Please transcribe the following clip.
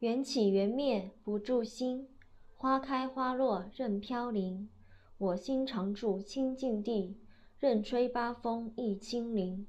缘起缘灭不住心，花开花落任飘零。我心常住清净地，任吹八风亦清灵。